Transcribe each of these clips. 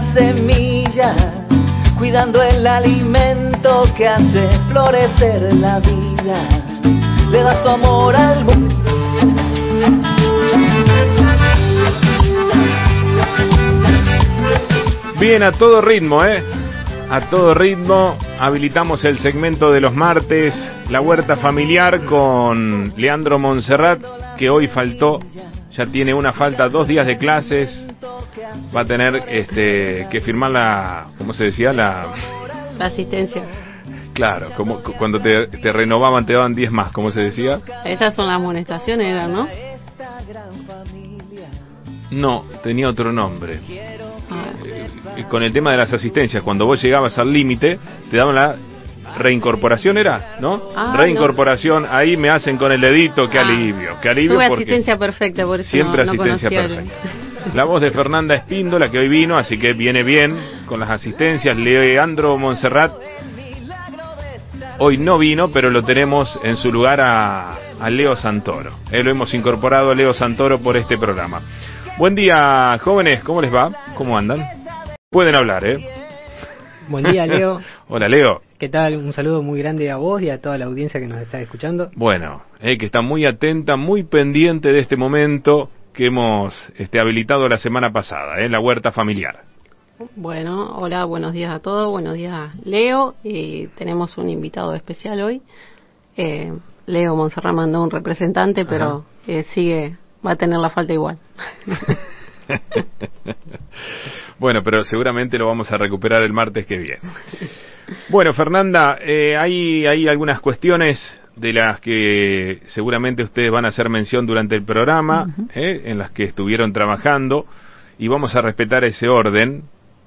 semilla, cuidando el alimento que hace florecer la vida. Le das tu amor al mundo. Bien, a todo ritmo, ¿eh? A todo ritmo, habilitamos el segmento de los martes, la huerta familiar con Leandro Monserrat, que hoy faltó, ya tiene una falta, dos días de clases, va a tener este, que firmar la, ¿cómo se decía? La, La asistencia. claro, como cu- cuando te, te renovaban te daban 10 más, ¿cómo se decía? Esas son las amonestaciones, eran, ¿no? No, tenía otro nombre. Ah, Eh, Con el tema de las asistencias, cuando vos llegabas al límite, te daban la reincorporación, ¿era? ¿No? Ah, reincorporación, ahí me hacen con el dedito, qué Ah. alivio, qué alivio tuve porque asistencia perfecta, por eso siempre no, no asistencia el- perfecta. La voz de Fernanda Espíndola, que hoy vino, así que viene bien con las asistencias. Leandro Monserrat, hoy no vino, pero lo tenemos en su lugar a, a Leo Santoro. Eh, lo hemos incorporado a Leo Santoro por este programa. Buen día, jóvenes, ¿cómo les va? ¿Cómo andan? Pueden hablar, ¿eh? Buen día, Leo. Hola, Leo. ¿Qué tal? Un saludo muy grande a vos y a toda la audiencia que nos está escuchando. Bueno, eh, que está muy atenta, muy pendiente de este momento que hemos este, habilitado la semana pasada, ¿eh? la huerta familiar. Bueno, hola, buenos días a todos, buenos días Leo, y tenemos un invitado especial hoy. Eh, Leo Monserrat mandó un representante, pero eh, sigue, va a tener la falta igual. bueno, pero seguramente lo vamos a recuperar el martes que viene. Bueno, Fernanda, eh, hay, hay algunas cuestiones de las que seguramente ustedes van a hacer mención durante el programa, eh, en las que estuvieron trabajando, y vamos a respetar ese orden.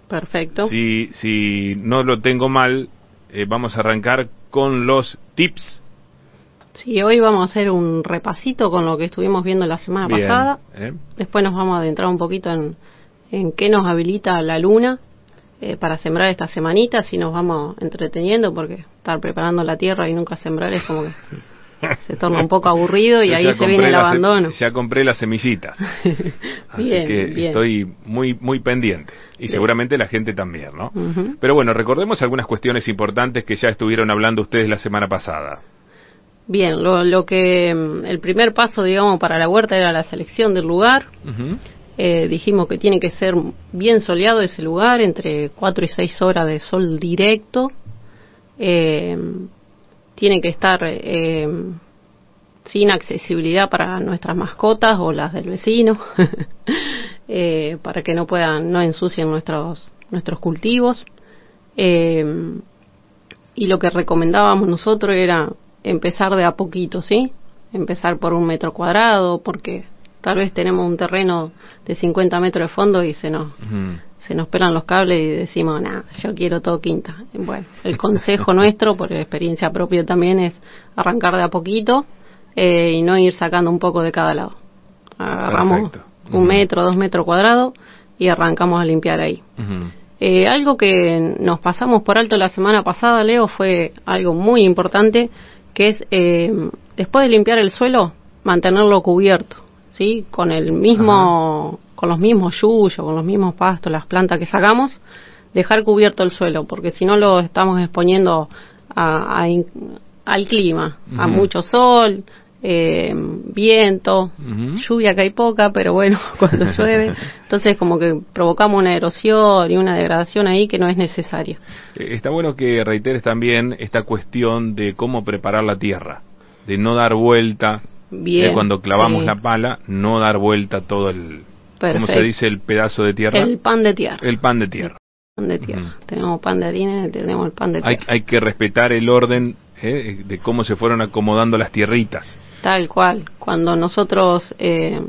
Perfecto. Si, si no lo tengo mal, eh, vamos a arrancar con los tips. Sí, hoy vamos a hacer un repasito con lo que estuvimos viendo la semana Bien, pasada. ¿eh? Después nos vamos a adentrar un poquito en, en qué nos habilita la luna eh, para sembrar esta semanita, si nos vamos entreteniendo, porque estar preparando la tierra y nunca sembrar es como que se torna un poco aburrido y Yo ahí se viene el abandono. Ya compré las semillitas. Así Bien, que bien. estoy muy, muy pendiente. Y Bien. seguramente la gente también, ¿no? Pero bueno, recordemos algunas cuestiones importantes que ya estuvieron hablando ustedes la semana pasada. Bien, lo, lo que mm, el primer paso, digamos, para la huerta era la selección del lugar. Eh, dijimos que tiene que ser bien soleado ese lugar, entre 4 y 6 horas de sol directo. Eh, tiene que estar eh, sin accesibilidad para nuestras mascotas o las del vecino, eh, para que no puedan, no ensucien nuestros, nuestros cultivos. Eh, y lo que recomendábamos nosotros era empezar de a poquito, ¿sí? Empezar por un metro cuadrado, porque tal vez tenemos un terreno de 50 metros de fondo y se nos. Se nos pelan los cables y decimos, nada, yo quiero todo quinta. Bueno, el consejo nuestro, por experiencia propia también, es arrancar de a poquito eh, y no ir sacando un poco de cada lado. Agarramos Perfecto. un metro, dos metros cuadrados y arrancamos a limpiar ahí. Eh, algo que nos pasamos por alto la semana pasada, Leo, fue algo muy importante, que es eh, después de limpiar el suelo, mantenerlo cubierto, ¿sí? Con el mismo, con los mismos yuyos, con los mismos pastos, las plantas que sacamos, dejar cubierto el suelo, porque si no lo estamos exponiendo a- a in- al clima, a mucho sol, eh, viento, lluvia que hay poca, pero bueno, cuando llueve, entonces como que provocamos una erosión y una degradación ahí que no es necesaria. Eh, Está bueno que reiteres también esta cuestión de cómo preparar la tierra, de no dar vuelta, Bien. eh, cuando clavamos sí, la pala, no dar vuelta todo el, ¿cómo se Perfecto. dice? El pedazo de tierra. El pan de tierra. El pan de tierra. pan de tierra. Tenemos pan de harina y tenemos el pan de Hay, tierra. hay que respetar el orden eh, de cómo se fueron acomodando las tierritas. Tal cual. Cuando nosotros eh,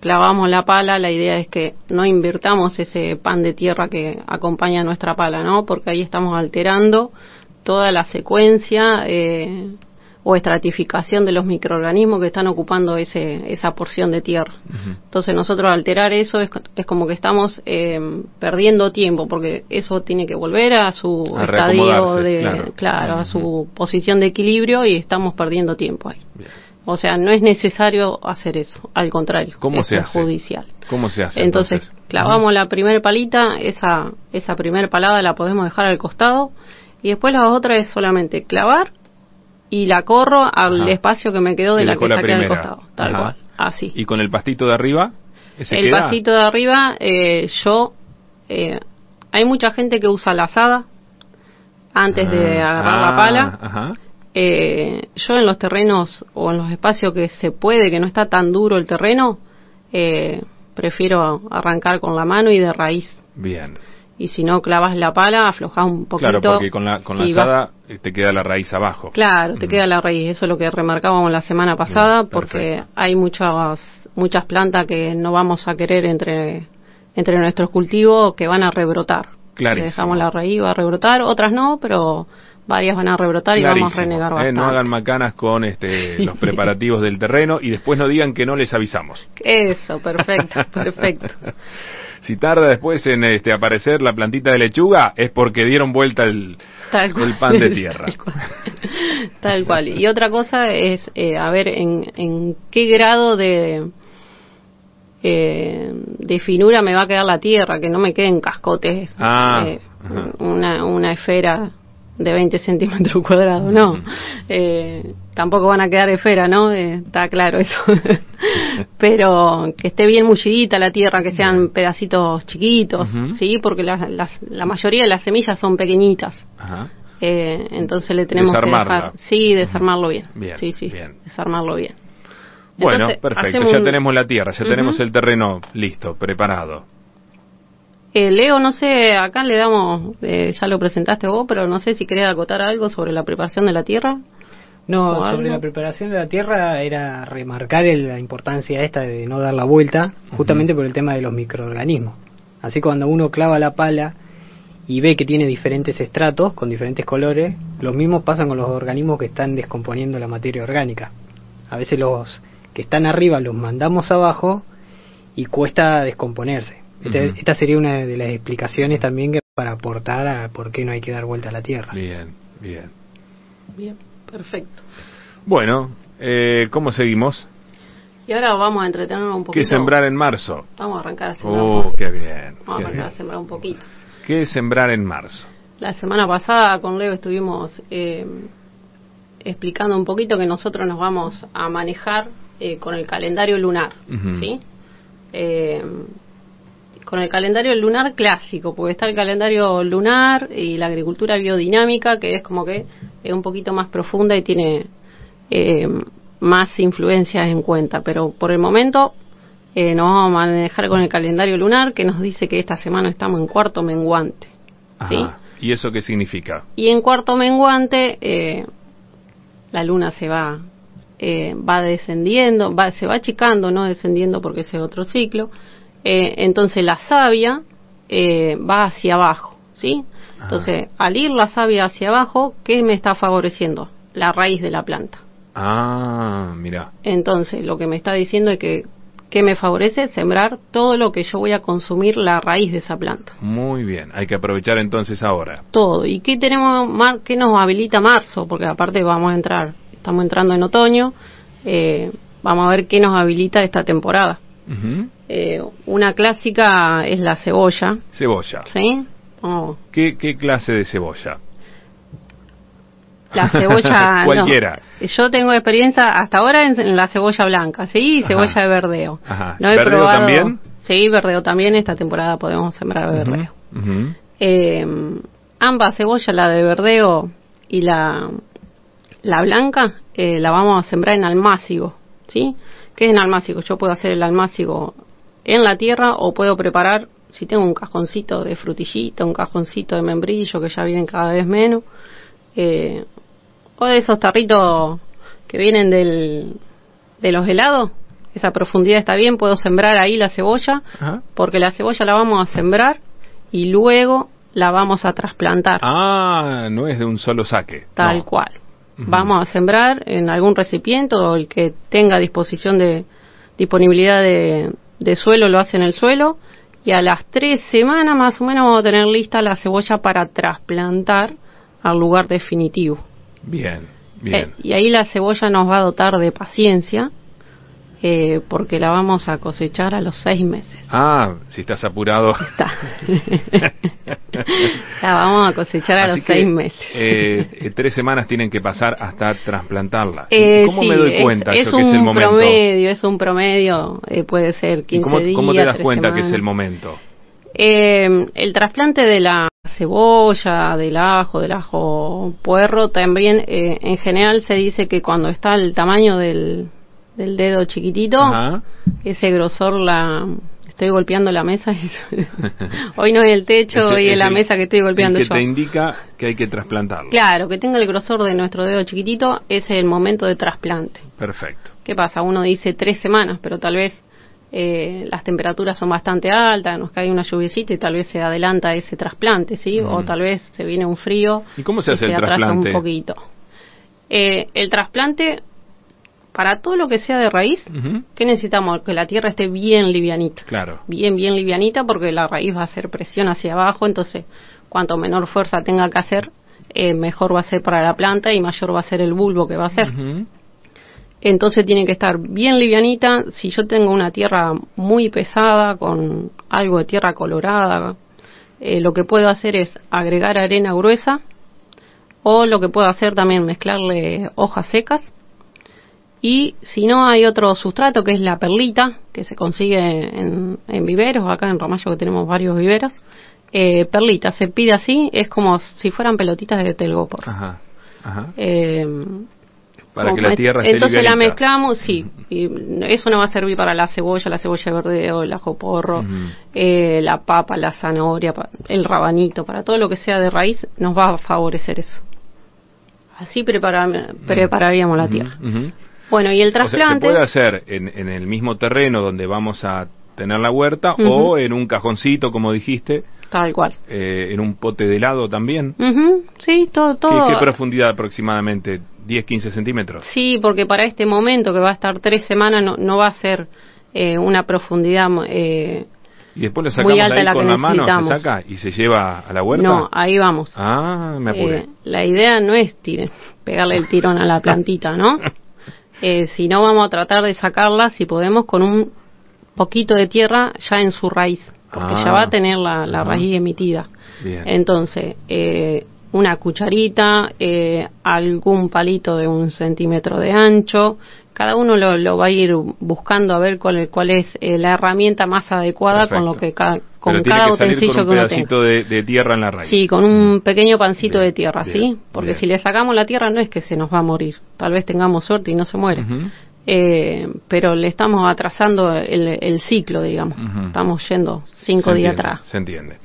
clavamos la pala, la idea es que no invirtamos ese pan de tierra que acompaña nuestra pala, ¿no? Porque ahí estamos alterando toda la secuencia eh, o estratificación de los microorganismos que están ocupando ese, esa porción de tierra. Entonces nosotros alterar eso es, es como que estamos eh, perdiendo tiempo porque eso tiene que volver a su A estadio de claro. claro, a su posición de equilibrio y estamos perdiendo tiempo ahí. Bien. O sea, no es necesario hacer eso, al contrario, ¿Cómo es se hace? perjudicial. ¿Cómo se hace? Entonces, Entonces, clavamos la primera palita, esa, esa primera palada la podemos dejar al costado y después la otra es solamente clavar y la corro al Ajá. espacio que me quedó de la que la saqué al costado, tal Ajá. cual, así. ¿Y con el pastito de arriba? ¿Ese el queda? pastito de arriba, eh, yo, eh, hay mucha gente que usa la asada antes de Ah, agarrar ah, la pala. Ajá. Eh, yo en los terrenos o en los espacios que se puede, que no está tan duro el terreno, eh, prefiero arrancar con la mano y de raíz. Bien. Y si no clavas la pala, aflojas un poquito. Claro, porque con la, con la vas- asada te queda la raíz abajo. Claro, te queda la raíz. Eso es lo que remarcábamos la semana pasada, porque hay muchas muchas plantas que no vamos a querer entre entre nuestros cultivos que van a rebrotar. Le dejamos la raíz, va a rebrotar, otras no, pero varias van a rebrotar y vamos a renegar Eh, bastante. no hagan macanas con este, los preparativos del terreno y después no digan que no les avisamos. Eso, perfecto, perfecto. Si tarda después en este, aparecer la plantita de lechuga es porque dieron vuelta el, Tal cual. el pan de tierra. Tal cual. Tal cual. Y otra cosa es, eh, a ver, en, en qué grado de, eh, de finura me va a quedar la tierra, que no me queden cascotes. Ah, eh, una, una esfera de 20 centímetros cuadrados, no. Eh, tampoco van a quedar esfera, ¿no? Eh, está claro eso. Pero que esté bien mullidita la tierra, que sean pedacitos chiquitos. ¿sí? Porque las- las- la mayoría de las semillas son pequeñitas. Ajá. Eh, entonces le tenemos Desarmarla. que dejar, sí, desarmarlo bien. Bien, sí, sí, bien. desarmarlo bien. Bueno, Entonces, perfecto. Ya un- tenemos la tierra, ya tenemos el terreno listo, preparado. Eh, Leo, no sé, acá le damos, eh, ya lo presentaste vos, pero no sé si querés acotar algo sobre la preparación de la tierra. No, ¿O sobre algo? la preparación de la tierra era remarcar el- la importancia esta de no dar la vuelta, justamente por el tema de los microorganismos. Así cuando uno clava la pala y ve que tiene diferentes estratos con diferentes colores, los mismos pasan con los organismos que están descomponiendo la materia orgánica. A veces los que están arriba los mandamos abajo y cuesta descomponerse. Este-. Esta sería una de las explicaciones también que para aportar a por qué no hay que dar vuelta a la tierra. Bien, bien. Bien, perfecto. Bueno, eh, ¿cómo seguimos? Y ahora vamos a entretenernos un poquito. ¿Qué sembrar en marzo? Vamos a arrancar a sembrar. un Oh, qué bien. Vamos qué a arrancar bien. a sembrar un poquito. ¿Qué sembrar en marzo? La semana pasada con Leo estuvimos eh, explicando un poquito que nosotros nos vamos a manejar eh, con el calendario lunar, Ujú. ¿sí? Con el calendario lunar clásico, porque está el calendario lunar y la agricultura biodinámica, que es como que es un poquito más profunda y tiene eh, más influencias en cuenta. Pero por el momento eh, nos vamos a manejar con el calendario lunar, que nos dice que esta semana estamos en cuarto menguante. ¿sí? ¿Y eso qué significa? Y en cuarto menguante, eh, la luna se va, eh, va descendiendo, va, se va achicando, no descendiendo porque ese es otro ciclo. Eh, entonces la savia eh, va hacia abajo, ¿sí? Entonces, al ir la savia hacia abajo, ¿qué me está favoreciendo? La raíz de la planta. Ah, mira. Entonces, lo que me está diciendo es que, ¿qué me favorece? Sembrar todo lo que yo voy a consumir la raíz de esa planta. Muy bien. Hay que aprovechar entonces ahora. todo. ¿Y qué tenemos, mar- qué nos habilita marzo? Porque aparte vamos a entrar, estamos entrando en otoño, eh, vamos a ver qué nos habilita esta temporada. Eh, una clásica es la cebolla, Cebolla. ¿sí? Oh, ¿Qué, ¿Qué clase de cebolla? la cebolla... no. Cualquiera. Yo tengo experiencia hasta ahora en, en la cebolla blanca, ¿sí? Y Ajá. cebolla de verdeo. Ajá. No he ¿Verdeo probado- también? Sí, verdeo también. Esta temporada podemos sembrar verdeo. Eh, ambas cebollas, la de verdeo y la, la blanca, eh, la vamos a sembrar en almácigo, ¿sí? ¿Qué es en almácigo? Yo puedo hacer el almácigo en la tierra o puedo preparar, si tengo un cajoncito de frutillita, un cajoncito de membrillo que ya vienen cada vez menos, eh, o de esos tarritos que vienen del, de los helados, esa profundidad está bien, puedo sembrar ahí la cebolla, Ajá. porque la cebolla la vamos a sembrar y luego la vamos a trasplantar, Ah, no es de un solo saque. tal No. cual. Vamos a sembrar en algún recipiente o el que tenga disposición de disponibilidad de, de suelo lo hace en el suelo y a las tres semanas más o menos vamos a tener lista la cebolla para trasplantar al lugar definitivo. Bien. Bien. Eh, y ahí la cebolla nos va a dotar de paciencia, eh, porque la vamos a cosechar a los seis meses. Ah, si estás apurado. Está. la vamos a cosechar a Así los que, seis meses. eh, tres semanas tienen que pasar hasta trasplantarla. Eh, ¿Cómo sí, me doy es- cuenta es, yo que es el un momento? promedio, es un promedio, eh, puede ser 15 ¿Y cómo, días, cómo te das cuenta que es el momento? Eh, el trasplante de la cebolla, del ajo, del ajo puerro, también en general se dice que cuando está el tamaño del, del dedo chiquitito, Ajá. ese grosor la... Estoy golpeando la mesa. y- hoy no es el techo, Ese- hoy es la el- mesa que estoy golpeando el que yo. te indica que hay que trasplantarlo. Claro, que tenga el grosor de nuestro dedo chiquitito, ese es el momento de trasplante. Perfecto. ¿Qué pasa? Uno dice tres semanas, pero tal vez eh, las temperaturas son bastante altas, nos cae una lluviecita y tal vez se adelanta ese trasplante, ¿sí? O tal vez se viene un frío ¿Y cómo se y hace el atrasa trasplante? un poquito. Eh, el trasplante, para todo lo que sea de raíz, Ujú. ¿qué necesitamos? Que la tierra esté bien livianita. Claro. Bien, bien livianita porque la raíz va a hacer presión hacia abajo, entonces cuanto menor fuerza tenga que hacer, eh, mejor va a ser para la planta y mayor va a ser el bulbo que va a ser. Entonces tiene que estar bien livianita. Si yo tengo una tierra muy pesada, con algo de tierra colorada, eh, lo que puedo hacer es agregar arena gruesa o lo que puedo hacer también mezclarle hojas secas. Y si no hay otro sustrato que es la perlita, que se consigue en, en viveros, acá en Ramallo que tenemos varios viveros. Eh, perlita, se pide así, es como si fueran pelotitas de telgopor. Ajá. Ajá. Eh, Para que la tierra esté Entonces la mezclamos, sí. Y eso no va a servir para la cebolla, la cebolla verde o el ajo porro, eh, la papa, la zanahoria, el rabanito, para todo lo que sea de raíz nos va a favorecer eso. Así prepara- prepararíamos la tierra. ujú. Bueno, y el O sea, se trasplante, puede hacer en, en el mismo terreno donde vamos a tener la huerta o en un cajoncito, como dijiste, tal cual. eh, en un pote de helado también. Ujú, sí, todo, ¿Qué, todo. qué profundidad aproximadamente? ¿10, 15 centímetros? Sí, porque para este momento que va a estar tres semanas no, no va a ser eh, una profundidad eh, Y después lo Muy sacamos alta ahí la con la mano, se saca y se lleva a la huerta. No, ahí vamos. Ah, me apuré. Eh, la idea no es tire- pegarle el tirón a la plantita, ¿no? Eh, si no, vamos a tratar de sacarla, si podemos, con un poquito de tierra ya en su raíz, porque Ah. ya va a tener la, raíz emitida. Bien. Entonces, eh, una cucharita, eh, algún palito de un centímetro de ancho, cada uno lo, lo va a ir buscando a ver cuál, cuál es eh, la herramienta más adecuada con lo que ca- con Pero tiene cada que salir utensilio con un que uno tenga. de, de tierra en la raíz. Sí, con un pequeño pancito Bien, de tierra, bien, ¿sí? Porque bien. si le sacamos la tierra no es que se nos va a morir. Tal vez tengamos suerte y no se muere. Eh, pero le estamos atrasando el, el ciclo, digamos. Estamos yendo cinco Se días entiende, atrás. Se entiende.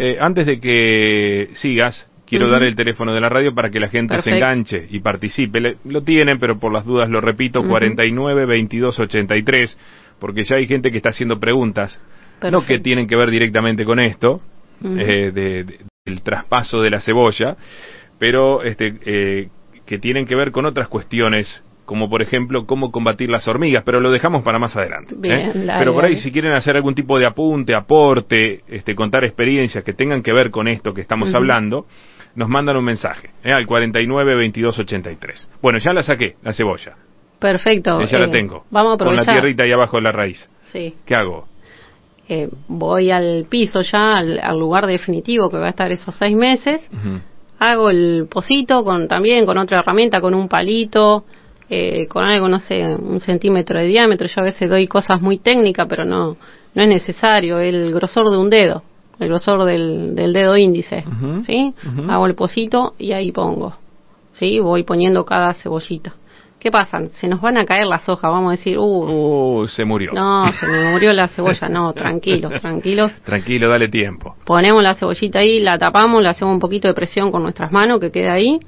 Eh, antes de que sigas, quiero dar el teléfono de la radio para que la gente se enganche y participe. Le- lo tienen, pero por las dudas lo repito, Ujú. 49 22 83, porque ya hay gente que está haciendo preguntas, no que tienen que ver directamente con esto, Ujú. eh, de- de- del traspaso de la cebolla, pero este, eh, que tienen que ver con otras cuestiones como por ejemplo cómo combatir las hormigas, pero lo dejamos para más adelante. ¿eh? Dale, pero por ahí dale. si quieren hacer algún tipo de apunte, aporte, este, contar experiencias que tengan que ver con esto que estamos hablando, nos mandan un mensaje ¿eh? al 49 22 83. Bueno, ya la saqué, la cebolla. Perfecto. Eh, ya la eh, tengo. Vamos a Con la aprovechar. tierrita ahí abajo de la raíz. Sí. ¿Qué hago? Eh, voy al piso ya, al, al lugar definitivo que va a estar esos seis meses. Hago el pocito con también con otra herramienta, con un palito, eh, con algo, no sé, un centímetro de diámetro. Yo a veces doy cosas muy técnicas, pero no, no es necesario. El grosor de un dedo, el grosor del, del dedo índice, ¿sí? Hago el pocito y ahí pongo, ¿sí? Voy poniendo cada cebollita. ¿Qué pasa? Se nos van a caer las hojas, vamos a decir, uh, Uh, se murió. no, se me murió la cebolla. No, tranquilos, tranquilos. Tranquilo, dale tiempo. Ponemos la cebollita ahí, la tapamos, le hacemos un poquito de presión con nuestras manos que quede ahí.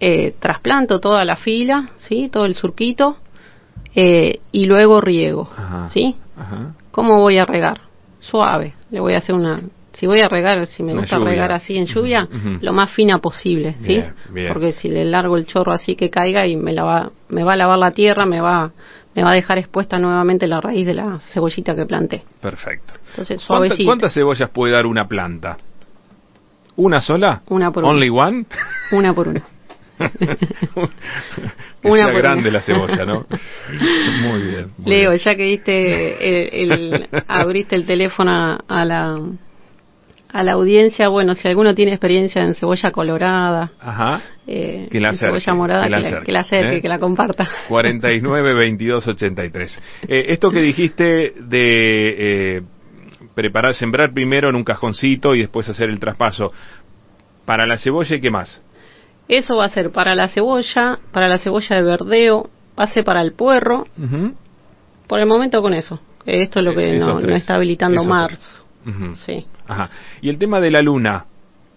Eh, trasplanto toda la fila, ¿sí? Todo el surquito. eh, y luego riego, Ajá. ¿sí? Ajá. ¿Cómo voy a regar? Suave. Le voy a hacer una... Si voy a regar, si me gusta regar así en lluvia, lo más fina posible, ¿sí? Bien, bien. Porque si le largo el chorro así que caiga y me, la va, me va a lavar la tierra, me va, me va a dejar expuesta nuevamente la raíz de la cebollita que planté. Perfecto. Entonces, ¿Cuánta- suavecito. ¿Cuántas cebollas puede dar una planta? ¿Una sola? Una por una. ¿Only one? Una por una. que Una sea por grande una. la cebolla, ¿no? Muy bien. muy Leo, bien. ya que diste el, el- abriste el teléfono a la a la audiencia, bueno, si alguno tiene experiencia en cebolla colorada, Ajá. eh, Que la acerque, cebolla morada, que la que, la, acerque, que la acerque, ¿eh? que la comparta. 49 22 83. Eh, esto que dijiste de eh, preparar, sembrar primero en un cajoncito y después hacer el traspaso. Para la cebolla, ¿y qué más? Eso va a ser para la cebolla, para la cebolla de verdeo, ser para el puerro, por el momento con eso. Esto es lo que no, no está habilitando esos Sí. Ajá. Y el tema de la luna.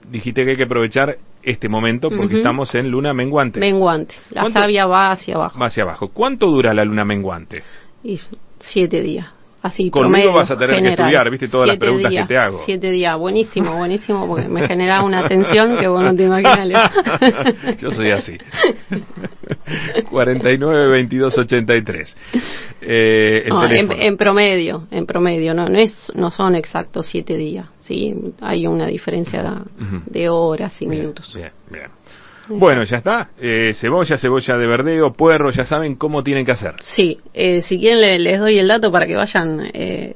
Dijiste que hay que aprovechar este momento porque estamos en luna menguante. Menguante. La ¿Cuánto- savia va hacia abajo. Va hacia abajo. ¿Cuánto dura la luna menguante? Y siete días. Así, Conmigo vas a tener que general. estudiar, ¿viste? Todas las Siete preguntas que días, te hago. Siete días, buenísimo, buenísimo, porque me genera una tensión que vos no te imaginas. Yo soy así. 49 22 83. Eh, No, en, en promedio, en promedio, no, no es, no son exactos siete días, sí, hay una diferencia de, de horas y Bien, minutos. Bien, bien. Bueno, ya está. Eh, cebolla, cebolla de verdeo, puerro, ya saben cómo tienen que hacer. Sí, eh, si quieren le- les doy el dato para que vayan eh,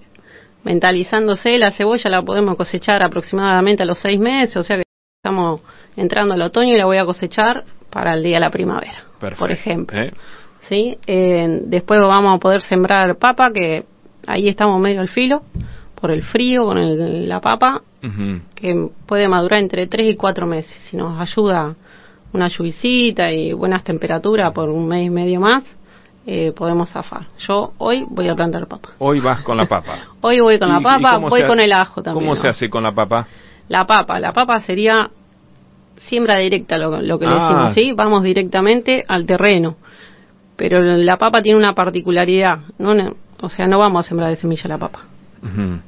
mentalizándose. La cebolla la podemos cosechar aproximadamente a los seis meses, o sea que estamos entrando al otoño y la voy a cosechar para el día de la primavera, Perfecto. por ejemplo. ¿eh? ¿sí? Eh, después vamos a poder sembrar papa, que ahí estamos medio al filo, por el frío con el- la papa, que puede madurar entre 3 y 4 meses. Si nos ayuda una lluvisita y buenas temperaturas por un mes y medio más, eh, podemos zafar. Yo hoy voy a plantar papa. Hoy vas con la papa. Hoy voy con ¿Y- la papa, voy con el ajo también. ¿Cómo ¿no? se hace con la papa? La papa, la papa sería siembra directa, lo, lo que le Ah. decimos, ¿sí? Vamos directamente al terreno. Pero la papa tiene una particularidad, no, o sea, no vamos a sembrar de semilla la papa.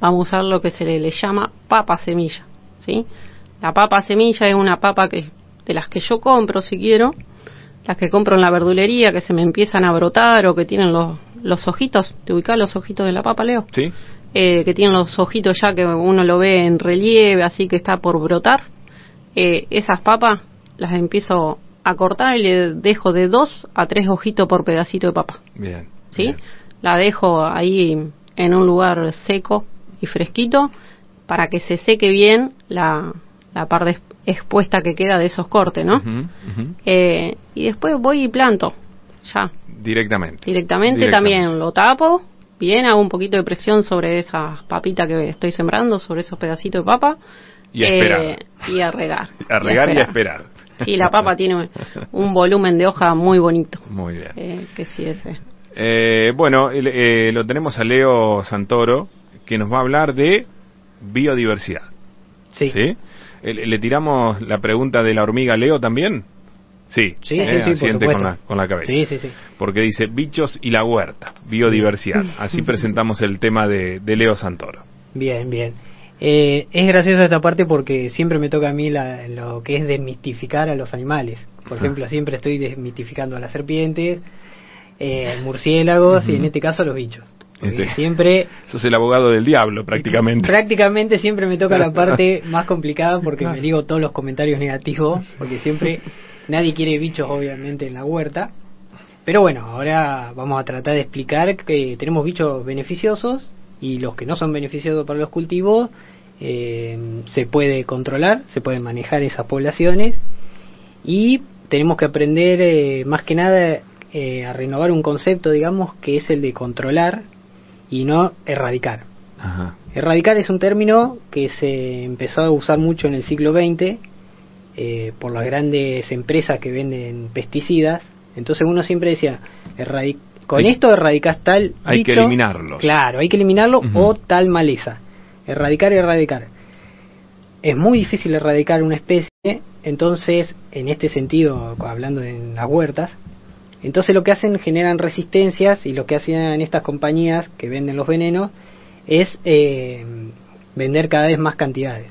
Vamos a usar lo que se le, le llama papa semilla, ¿sí? La papa semilla es una papa que de las que yo compro si quiero, las que compro en la verdulería que se me empiezan a brotar o que tienen los, los ojitos, ¿te ubicás los ojitos de la papa, Leo? ¿Sí? eh, que tienen los ojitos ya que uno lo ve en relieve, así que está por brotar, eh, esas papas las empiezo a cortar y le dejo de dos a tres ojitos por pedacito de papa, Bien. ¿sí? bien. La dejo ahí en un lugar seco y fresquito para que se seque bien la, la parte ex- expuesta que queda de esos cortes, ¿no? Eh, y después voy y planto, ya, Directamente. Directamente, también lo tapo, bien, hago un poquito de presión sobre esas papitas que estoy sembrando, sobre esos pedacitos de papa. Y a esperar. Eh, y a regar. A regar y a esperar. Sí, la papa tiene un volumen de hoja muy bonito. Muy bien. Eh, que sí, ese. Eh, bueno, eh, lo tenemos a Leo Santoro, que nos va a hablar de biodiversidad. Sí. ¿Sí? Eh, ¿Le, tiramos la pregunta de la hormiga Leo también? Sí, Sí, eh, sí, por con la, con la cabeza. Sí, sí, sí. Porque dice bichos y la huerta, biodiversidad. Así presentamos el tema de, de Leo Santoro. Bien, bien. Eh, es graciosa esta parte porque siempre me toca a mí la- lo que es desmitificar a los animales. Por Ajá. ejemplo, siempre estoy desmitificando a las serpientes, eh, murciélagos y en este caso a los bichos. Este- siempre, Sos el abogado del diablo prácticamente. prácticamente siempre me toca la parte más complicada porque me digo todos los comentarios negativos, porque siempre nadie quiere bichos obviamente en la huerta. Pero bueno, ahora vamos a tratar de explicar que tenemos bichos beneficiosos y los que no son beneficiosos para los cultivos eh, se puede controlar, se pueden manejar esas poblaciones y tenemos que aprender eh, más que nada eh, a renovar un concepto, digamos, que es el de controlar y no erradicar. Ajá. Erradicar es un término que se empezó a usar mucho en el siglo XX eh, por las grandes empresas que venden pesticidas. Entonces uno siempre decía, "Erradi- con esto erradicas tal Hay que bicho". eliminarlos. Claro, hay que eliminarlo o tal maleza. Erradicar y erradicar. Es muy difícil erradicar una especie, entonces, en este sentido, hablando en las huertas, entonces lo que hacen generan resistencias y lo que hacen estas compañías que venden los venenos es eh, vender cada vez más cantidades.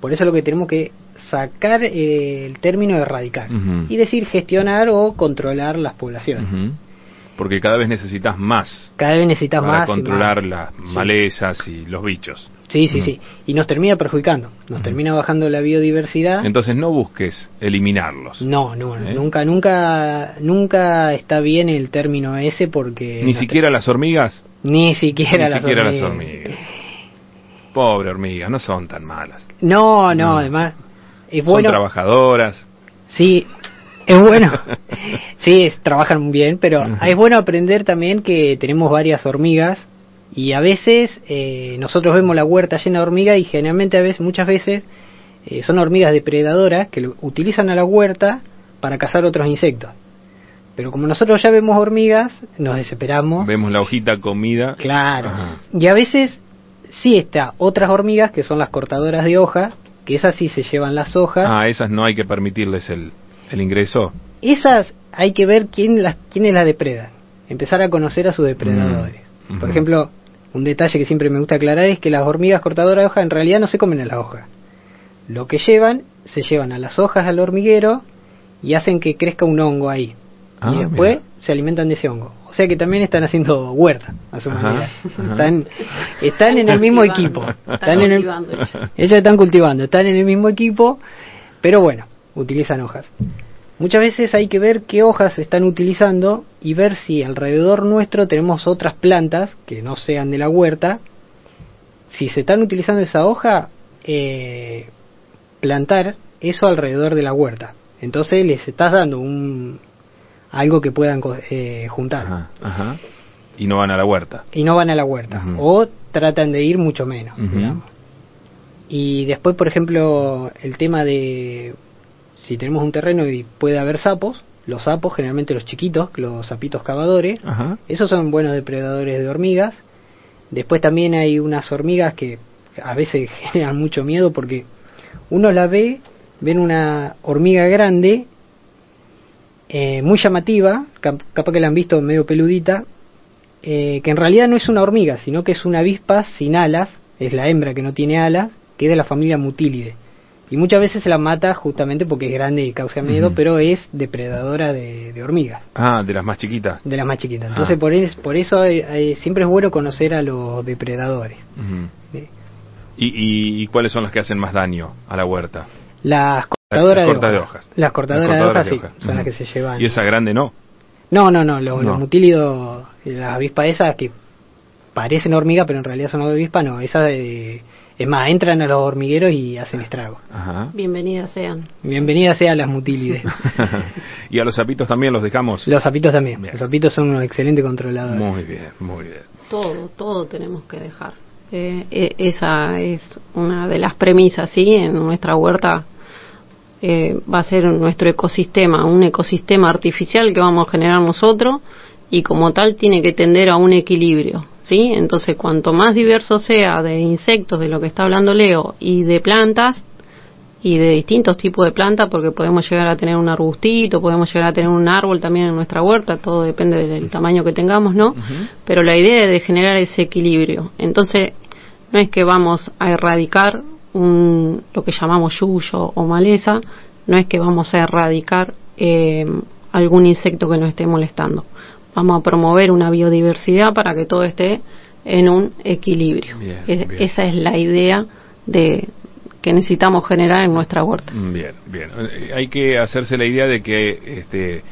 Por eso lo que tenemos que sacar eh, el término de erradicar y decir gestionar o controlar las poblaciones. Porque cada vez necesitas más Cada vez necesitas para más. y controlar más. las Sí. malezas y los bichos. Sí, Sí, sí, sí. Y nos termina perjudicando. Nos termina bajando la biodiversidad. Entonces no busques eliminarlos. No, no, ¿Eh? nunca, nunca, nunca está bien el término ese porque... Ni siquiera las hormigas. Ni siquiera, Ni las, siquiera las hormigas. Pobre hormigas, no son tan malas. No, no, No. además es Son bueno. trabajadoras. Sí, es bueno. sí, es- trabajan bien, pero es bueno aprender también que tenemos varias hormigas y a veces eh, nosotros vemos la huerta llena de hormigas y generalmente a veces, muchas veces, eh, son hormigas depredadoras que lo- utilizan a la huerta para cazar otros insectos. Pero como nosotros ya vemos hormigas, nos desesperamos. Vemos la hojita comida. Claro. Ajá. Y a veces sí está otras hormigas que son las cortadoras de hojas, que esas sí se llevan las hojas. Ah, esas no hay que permitirles el, el ingreso. Esas hay que ver quién las quiénes las depredan. Empezar a conocer a sus depredadores. Mm. Por ejemplo, un detalle que siempre me gusta aclarar es que las hormigas cortadoras de hojas en realidad no se comen a las hojas. Lo que llevan, se llevan a las hojas al hormiguero y hacen que crezca un hongo ahí. Ah, y después mira. se alimentan de ese hongo. O sea que también están haciendo huerta a su Ajá, manera. ajá. Están, están en el mismo equipo. Están en el, cultivando ellos. ellos están cultivando, están en el mismo equipo, pero bueno, utilizan hojas. Muchas veces hay que ver qué hojas están utilizando y ver si alrededor nuestro tenemos otras plantas que no sean de la huerta. Si se están utilizando esa hoja, eh, plantar eso alrededor de la huerta. Entonces les estás dando un algo que puedan eh, juntar. Ajá, ajá. Y no van a la huerta. Y no van a la huerta. O tratan de ir mucho menos. Y después, por ejemplo, el tema de si tenemos un terreno y puede haber sapos, los sapos, generalmente los chiquitos, los sapitos cavadores, Ajá. esos son buenos depredadores de hormigas. Después también hay unas hormigas que a veces generan mucho miedo porque uno la ve, ven una hormiga grande, eh, muy llamativa, cap- capaz que la han visto medio peludita, eh, que en realidad no es una hormiga, sino que es una avispa sin alas, es la hembra que no tiene alas, que es de la familia Mutílide. Y muchas veces se la mata justamente porque es grande y causa miedo, pero es depredadora de, de hormigas, Ah, de las más chiquitas. de las más chiquitas. Ah. Entonces por, es- por eso eh, eh, siempre es bueno conocer a los depredadores. ¿Y, y, y cuáles son las que hacen más daño a la huerta? Las cortadoras Las cortas de, de hojas. Las cortadoras, Las de hojas, de sí, son las que se llevan. Y esa grande no. No, no, no, los, No. los mutílidos, las avispas esas que parecen hormigas, pero en realidad son avispas, no, esas eh, es más, entran a los hormigueros y hacen estragos. Ajá. Bienvenidas sean. Bienvenidas sean las mutílides. y a los sapitos también los dejamos. los sapitos también, Bien. los sapitos son unos excelentes controladores. Muy bien, muy bien. Todo, todo tenemos que dejar. Eh, e- esa es una de las premisas, ¿sí? En nuestra huerta eh, va a ser nuestro ecosistema, un ecosistema artificial que vamos a generar nosotros y como tal tiene que tender a un equilibrio, ¿sí? Entonces, cuanto más diverso sea de insectos, de lo que está hablando Leo, y de plantas, y de distintos tipos de plantas, porque podemos llegar a tener un arbustito, podemos llegar a tener un árbol también en nuestra huerta, todo depende del tamaño que tengamos, ¿no? Pero la idea es de generar ese equilibrio. Entonces, no es que vamos a erradicar un, lo que llamamos yuyo o maleza, no es que vamos a erradicar eh, algún insecto que nos esté molestando. Vamos a promover una biodiversidad para que todo esté en un equilibrio. Bien, Es- bien. Esa es la idea de que necesitamos generar en nuestra huerta. Bien, bien. Eh, Hay que hacerse la idea de que este,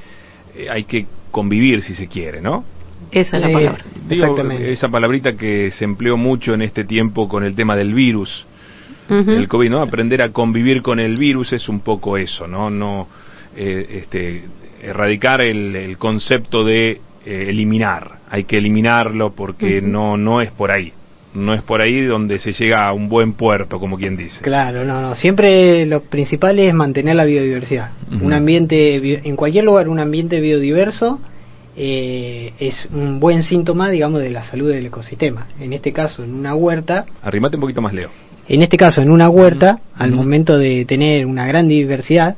hay que convivir si se quiere, ¿no? Esa es la Eh, palabra. Digo, Exactamente. esa palabrita que se empleó mucho en este tiempo con el tema del virus, Ujú. el COVID, ¿no? Aprender a convivir con el virus es un poco eso, ¿no? No eh, este, erradicar el, el concepto de eh, eliminar. Hay que eliminarlo porque no no es por ahí. No es por ahí donde se llega a un buen puerto, como quien dice. Claro, no, no. Siempre lo principal es mantener la biodiversidad. Un ambiente, en cualquier lugar, un ambiente biodiverso eh, es un buen síntoma, digamos, de la salud del ecosistema. En este caso, en una huerta, Arrimate un poquito más, Leo. en este caso, en una huerta, al momento de tener una gran diversidad,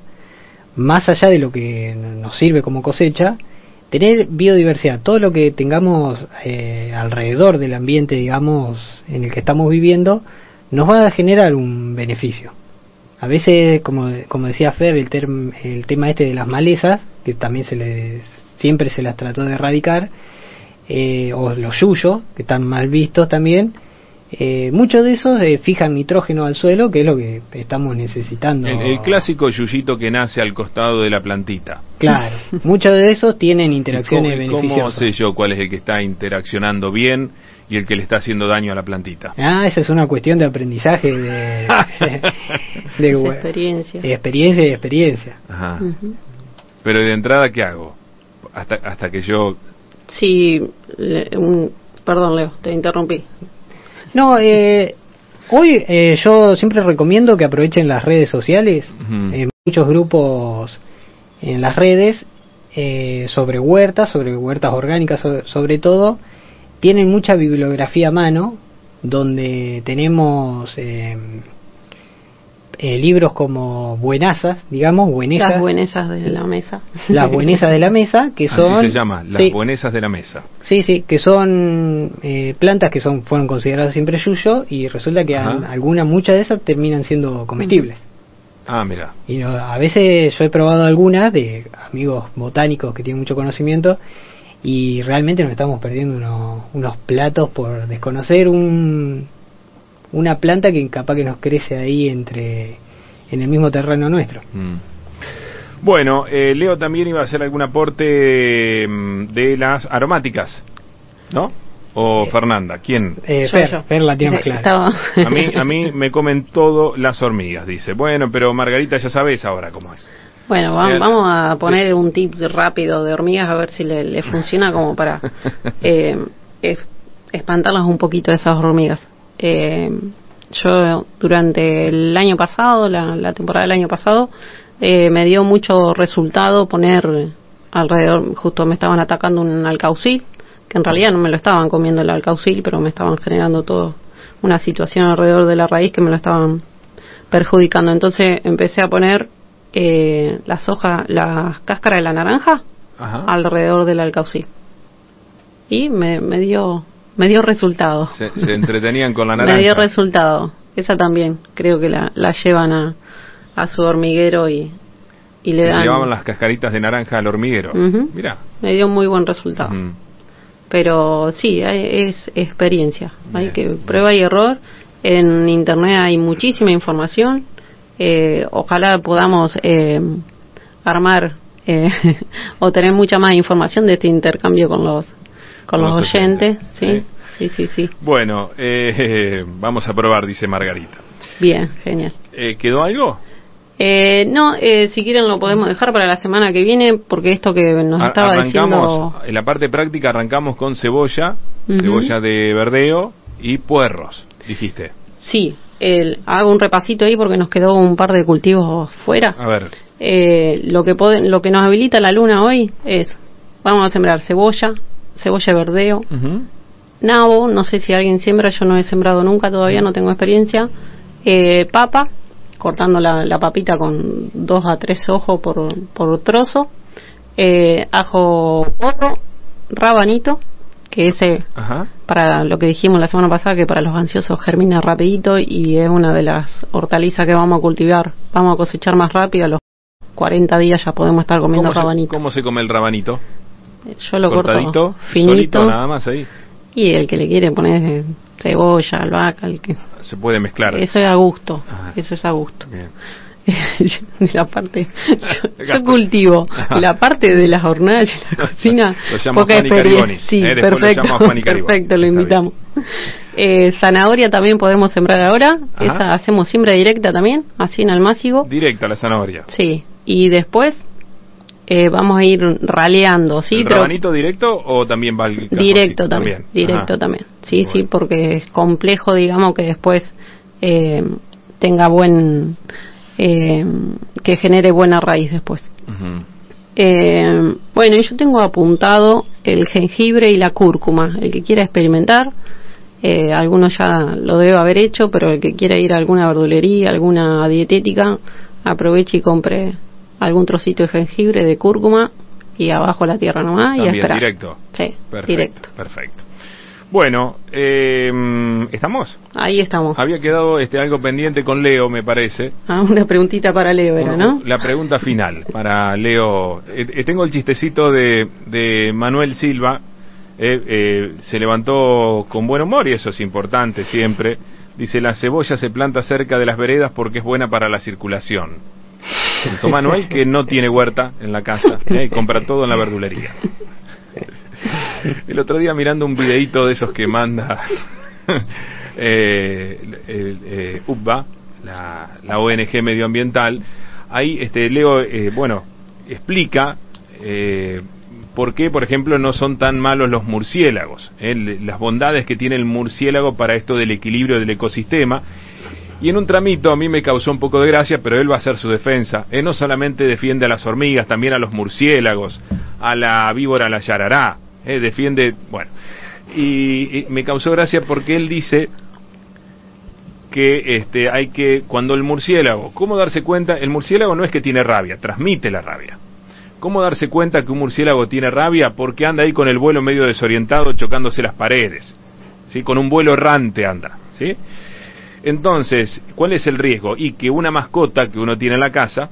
más allá de lo que nos sirve como cosecha, tener biodiversidad, todo lo que tengamos eh, alrededor del ambiente, digamos, en el que estamos viviendo, nos va a generar un beneficio. A veces, como, como decía Fer, el, el tema este de las malezas, que también se les, siempre se las trató de erradicar, eh, o los yuyos, que están mal vistos también, Eh, muchos de esos eh, fijan nitrógeno al suelo, que es lo que estamos necesitando. El, el clásico yuyito que nace al costado de la plantita. Claro, muchos de esos tienen interacciones ¿Cómo, ¿Cómo beneficiosas. sé yo cuál es el que está interaccionando bien y el que le está haciendo daño a la plantita? Ah, esa es una cuestión de aprendizaje, de, de, Es bueno, experiencia. de experiencia y experiencia. Ajá. Ujú. Pero de entrada, ¿qué hago? Hasta, hasta que yo... Sí, le- un- perdón Leo, te interrumpí. No, eh, hoy eh, yo siempre recomiendo que aprovechen las redes sociales, eh, muchos grupos en las redes eh, sobre huertas, sobre huertas orgánicas so- sobre todo, tienen mucha bibliografía a mano, donde tenemos eh, libros como Buenazas, digamos, Buenezas, Las buenesas de la mesa. las Buenezas de la Mesa, que son... Así se llama, las sí, buenesas de la mesa. Sí, sí, que son eh, plantas que son fueron consideradas siempre yuyo y resulta que algunas, muchas de esas terminan siendo comestibles. Ah, mira. Y no, a veces yo he probado algunas de amigos botánicos que tienen mucho conocimiento y realmente nos estamos perdiendo unos, unos platos por desconocer un, una planta que capaz que nos crece ahí entre en el mismo terreno nuestro. Mm. Bueno, eh, Leo también iba a hacer algún aporte mm, de las aromáticas, ¿no? O Fernanda, ¿quién? Eh, Yo, Fer, yo. Fer la tiene más clara. Estaba- A mí, a mí me comen todo las hormigas, dice. Bueno, pero Margarita ya sabes ahora cómo es. Bueno, va- Eh, vamos a poner un tip rápido de hormigas a ver si le, le funciona como para eh, es- espantarlas un poquito esas hormigas. Eh, yo durante el año pasado, la, la temporada del año pasado, eh, me dio mucho resultado poner alrededor, justo me estaban atacando un alcaucil, que en realidad no me lo estaban comiendo el alcaucil, pero me estaban generando todo una situación alrededor de la raíz que me lo estaban perjudicando. Entonces empecé a poner eh, las hojas, las cáscaras de la naranja Ajá. alrededor del alcaucil. Y me, me dio me dio resultado. Se, se entretenían con la naranja. Me dio resultado. Esa también creo que la, la llevan a, a su hormiguero y, y le Se dan. llevaban las cascaritas de naranja al hormiguero. Mira. Me dio muy buen resultado. Pero sí, es experiencia. Hay Bien. que prueba y error. En internet hay muchísima información. Eh, ojalá podamos eh, armar eh, o tener mucha más información de este intercambio con los con, los, los oyentes. Sí, sí, sí, sí. Bueno, eh, vamos a probar, dice Margarita. Bien, genial. Eh, ¿Quedó algo? Eh, no, eh, si quieren lo podemos dejar para la semana que viene porque esto que nos Ar- estaba arrancamos, diciendo en la parte práctica arrancamos con cebolla, cebolla de verdeo y puerros, dijiste. Sí, el- hago un repasito ahí porque nos quedó un par de cultivos fuera. A ver, Eh, lo que lo que nos habilita la luna hoy es vamos a sembrar cebolla, cebolla de verdeo, nabo, no sé si alguien siembra, yo no he sembrado nunca todavía, no tengo experiencia, eh, papa, cortando la, la papita con dos a tres ojos por, por trozo, eh, ajo porro, rabanito, que ese ajá, para lo que dijimos la semana pasada, que para los ansiosos germina rapidito y es una de las hortalizas que vamos a cultivar. Vamos a cosechar más rápido, a los 40 días ya podemos estar comiendo ¿Cómo se, rabanito. cómo se come el rabanito? Yo lo Cortadito, corto solito, finito nada más ahí. y el que le quiere poner eh, cebolla, albahaca, el que... Se puede mezclar. Eso es a gusto, Ajá. eso es a gusto. Bien. La parte yo, yo cultivo la parte de las hornallas y la cocina Lo llama poca experiencia sí eh, después lo perfecto perfecto lo invitamos eh, zanahoria también podemos sembrar ahora Ajá. esa hacemos siembra directa también así en almácigo Directa la zanahoria. sí y después eh, vamos a ir raleando sí ¿El rabanito directo o también va cajón? directo Sí, también, directo Ajá. también. Sí sí porque es complejo digamos que después eh, tenga buen eh, que genere buena raíz después. Eh, bueno yo tengo apuntado el jengibre y la cúrcuma. El que quiera experimentar eh, algunos ya lo debe haber hecho pero el que quiera ir a alguna verdulería alguna dietética aproveche y compre algún trocito de jengibre de cúrcuma y abajo la tierra nomás y a También esperar directo. sí Perfecto, directo perfecto. Bueno, eh, ¿estamos? Ahí estamos. Había quedado este algo pendiente con Leo, me parece. Ah, una preguntita para Leo era, ¿no? La pregunta final para Leo. Eh, eh, tengo el chistecito de, de Manuel Silva, eh, eh, se levantó con buen humor y eso es importante siempre. Dice, la cebolla se planta cerca de las veredas porque es buena para la circulación. Manuel que no tiene huerta en la casa ¿eh? y compra todo en la verdulería. El otro día mirando un videito de esos que manda eh, eh, UBA, la, la, ONG medioambiental, ahí este, Leo, eh, bueno, explica eh, por qué, por ejemplo, no son tan malos los murciélagos, eh, las bondades que tiene el murciélago para esto del equilibrio del ecosistema. Y en un tramito a mí me causó un poco de gracia, pero él va a hacer su defensa. Él no solamente defiende a las hormigas, también a los murciélagos, a la víbora, a la yarará. Eh, defiende, bueno. Y, y, me causó gracia porque él dice que este, hay que, cuando el murciélago, ¿cómo darse cuenta? El murciélago no es que tiene rabia, transmite la rabia. ¿Cómo darse cuenta que un murciélago tiene rabia? Porque anda ahí con el vuelo medio desorientado chocándose las paredes. ¿sí? Con un vuelo errante anda. ¿sí? Entonces, ¿cuál es el riesgo? Y que una mascota que uno tiene en la casa,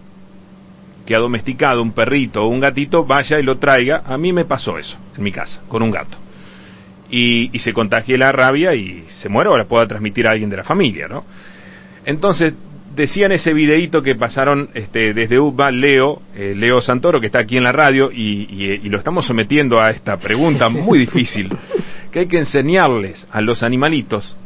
que ha domesticado un perrito o un gatito, vaya y lo traiga. A mí me pasó eso en mi casa, con un gato. Y, y se contagie la rabia y se muere o la pueda transmitir a alguien de la familia, ¿no? Entonces, decía en ese videíto que pasaron este, desde UBA Leo, eh, Leo Santoro, que está aquí en la radio, y, y, y, lo estamos sometiendo a esta pregunta muy difícil, que hay que enseñarles a los animalitos,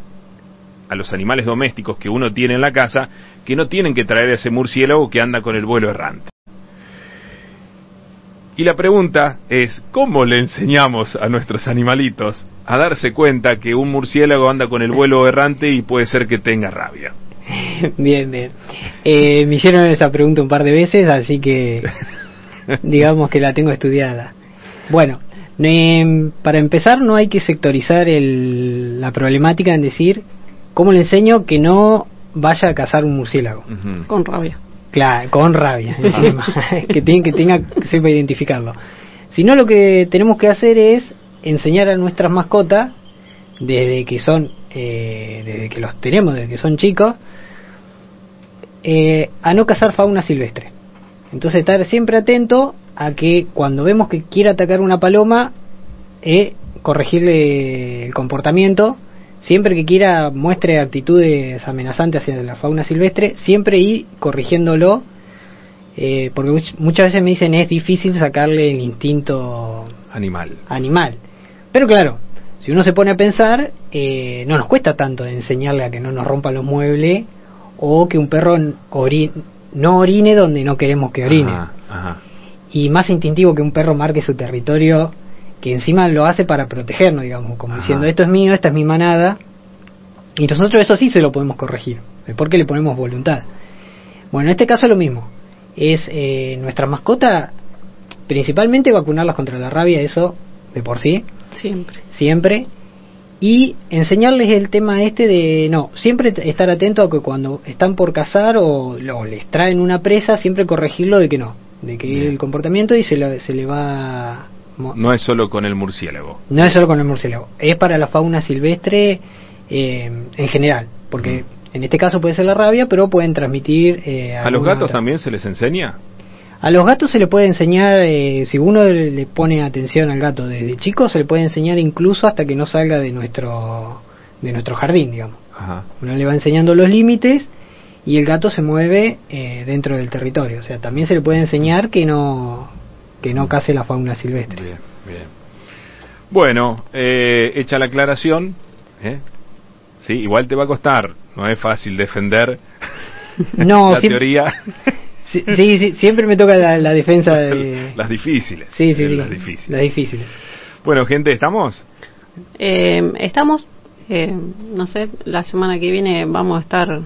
a los animales domésticos que uno tiene en la casa, que no tienen que traer ese murciélago que anda con el vuelo errante. Y la pregunta es, ¿cómo le enseñamos a nuestros animalitos a darse cuenta que un murciélago anda con el vuelo errante y puede ser que tenga rabia? Bien, bien. Eh, me hicieron esa pregunta un par de veces, así que digamos que la tengo estudiada. Bueno, eh, para empezar no hay que sectorizar el, la problemática en decir cómo le enseño que no vaya a cazar un murciélago. Uh -huh. Con rabia. Claro, con rabia, encima, que tenga que tenga que sepa identificarlo. Sino lo que tenemos que hacer es enseñar a nuestras mascotas desde que son eh, desde que los tenemos, desde que son chicos, eh, a no cazar fauna silvestre. Entonces estar siempre atento a que cuando vemos que quiere atacar una paloma, eh, corregirle el comportamiento, siempre que quiera muestre actitudes amenazantes hacia la fauna silvestre, siempre ir corrigiéndolo, eh, porque muchas veces me dicen es difícil sacarle el instinto animal. animal. Pero claro, si uno se pone a pensar, eh, no nos cuesta tanto enseñarle a que no nos rompa los muebles o que un perro no orine donde no queremos que orine. Ajá, ajá. Y más instintivo que un perro marque su territorio, que encima lo hace para protegernos, digamos, como ajá. diciendo, esto es mío, esta es mi manada. Y nosotros eso sí se lo podemos corregir, porque le ponemos voluntad. Bueno, en este caso es lo mismo. Es eh, nuestra mascota, principalmente vacunarlas contra la rabia, eso de por sí. Siempre. Siempre. Y enseñarles el tema este de, no, siempre estar atento a que cuando están por cazar o, o les traen una presa, siempre corregirlo de que no, de que Bien. el comportamiento y se, lo, se le va... No es solo con el murciélago. No es solo con el murciélago, es para la fauna silvestre eh, en general, porque mm. en este caso puede ser la rabia, pero pueden transmitir... Eh, ¿A los gatos otra. también se les enseña? A los gatos se le puede enseñar, eh, si uno le pone atención al gato desde chico, se le puede enseñar incluso hasta que no salga de nuestro, de nuestro jardín, digamos. Ajá. Uno le va enseñando los límites y el gato se mueve eh, dentro del territorio. O sea, también se le puede enseñar que no, que no case la fauna silvestre. Bien, bien. Bueno, eh, hecha la aclaración, ¿eh? sí, igual te va a costar, no es fácil defender no, la sí, teoría. Sí, sí, sí, siempre me toca la, la defensa de... Las difíciles. Sí, sí, eh, sí, las difíciles. Las difíciles. Bueno, gente, ¿estamos? Eh, estamos, eh, no sé, la semana que viene vamos a estar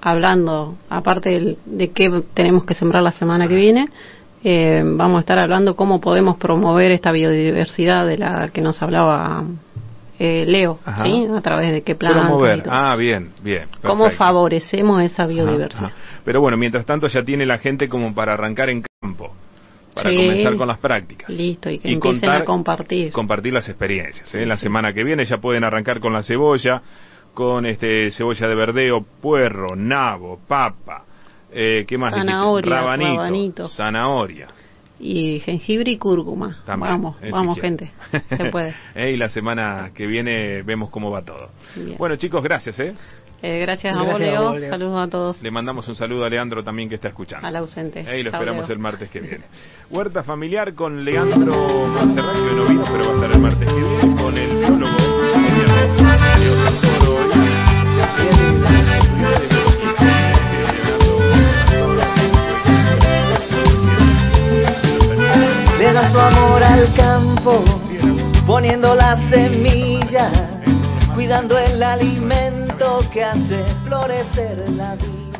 hablando, aparte de, de qué tenemos que sembrar la semana que viene, eh, vamos a estar hablando cómo podemos promover esta biodiversidad de la que nos hablaba eh, Leo, Ajá. ¿sí? A través de qué plantas. Promover. Ah, bien, bien. ¿Cómo favorecemos esa biodiversidad? Ajá, ajá. Pero bueno, mientras tanto ya tiene la gente como para arrancar en campo, para Sí. comenzar con las prácticas. Listo, y que Y empiecen contar- a compartir. Compartir las experiencias. ¿eh? La semana que viene ya pueden arrancar con la cebolla, con este cebolla de verdeo, puerro, nabo, papa, eh, ¿qué más? Zanahoria, Rabanito, rabanito. zanahoria. y jengibre y cúrcuma. También, vamos, eh, si vamos gente, se puede. Eh, y la semana que viene vemos cómo va todo. Bien. Bueno chicos, gracias. ¿eh? Eh, gracias, a Gracias vos, a Leo. vos, Leo. Saludos a todos. Le mandamos un saludo a Leandro también que está escuchando. Al ausente. Eh, y lo Chao, esperamos Leo. el martes que viene. Huerta familiar con Leandro Monserrat, que hoy no vino, pero va a estar el martes que viene, poniendo la semilla, cuidando el alimento que hace florecer la vida.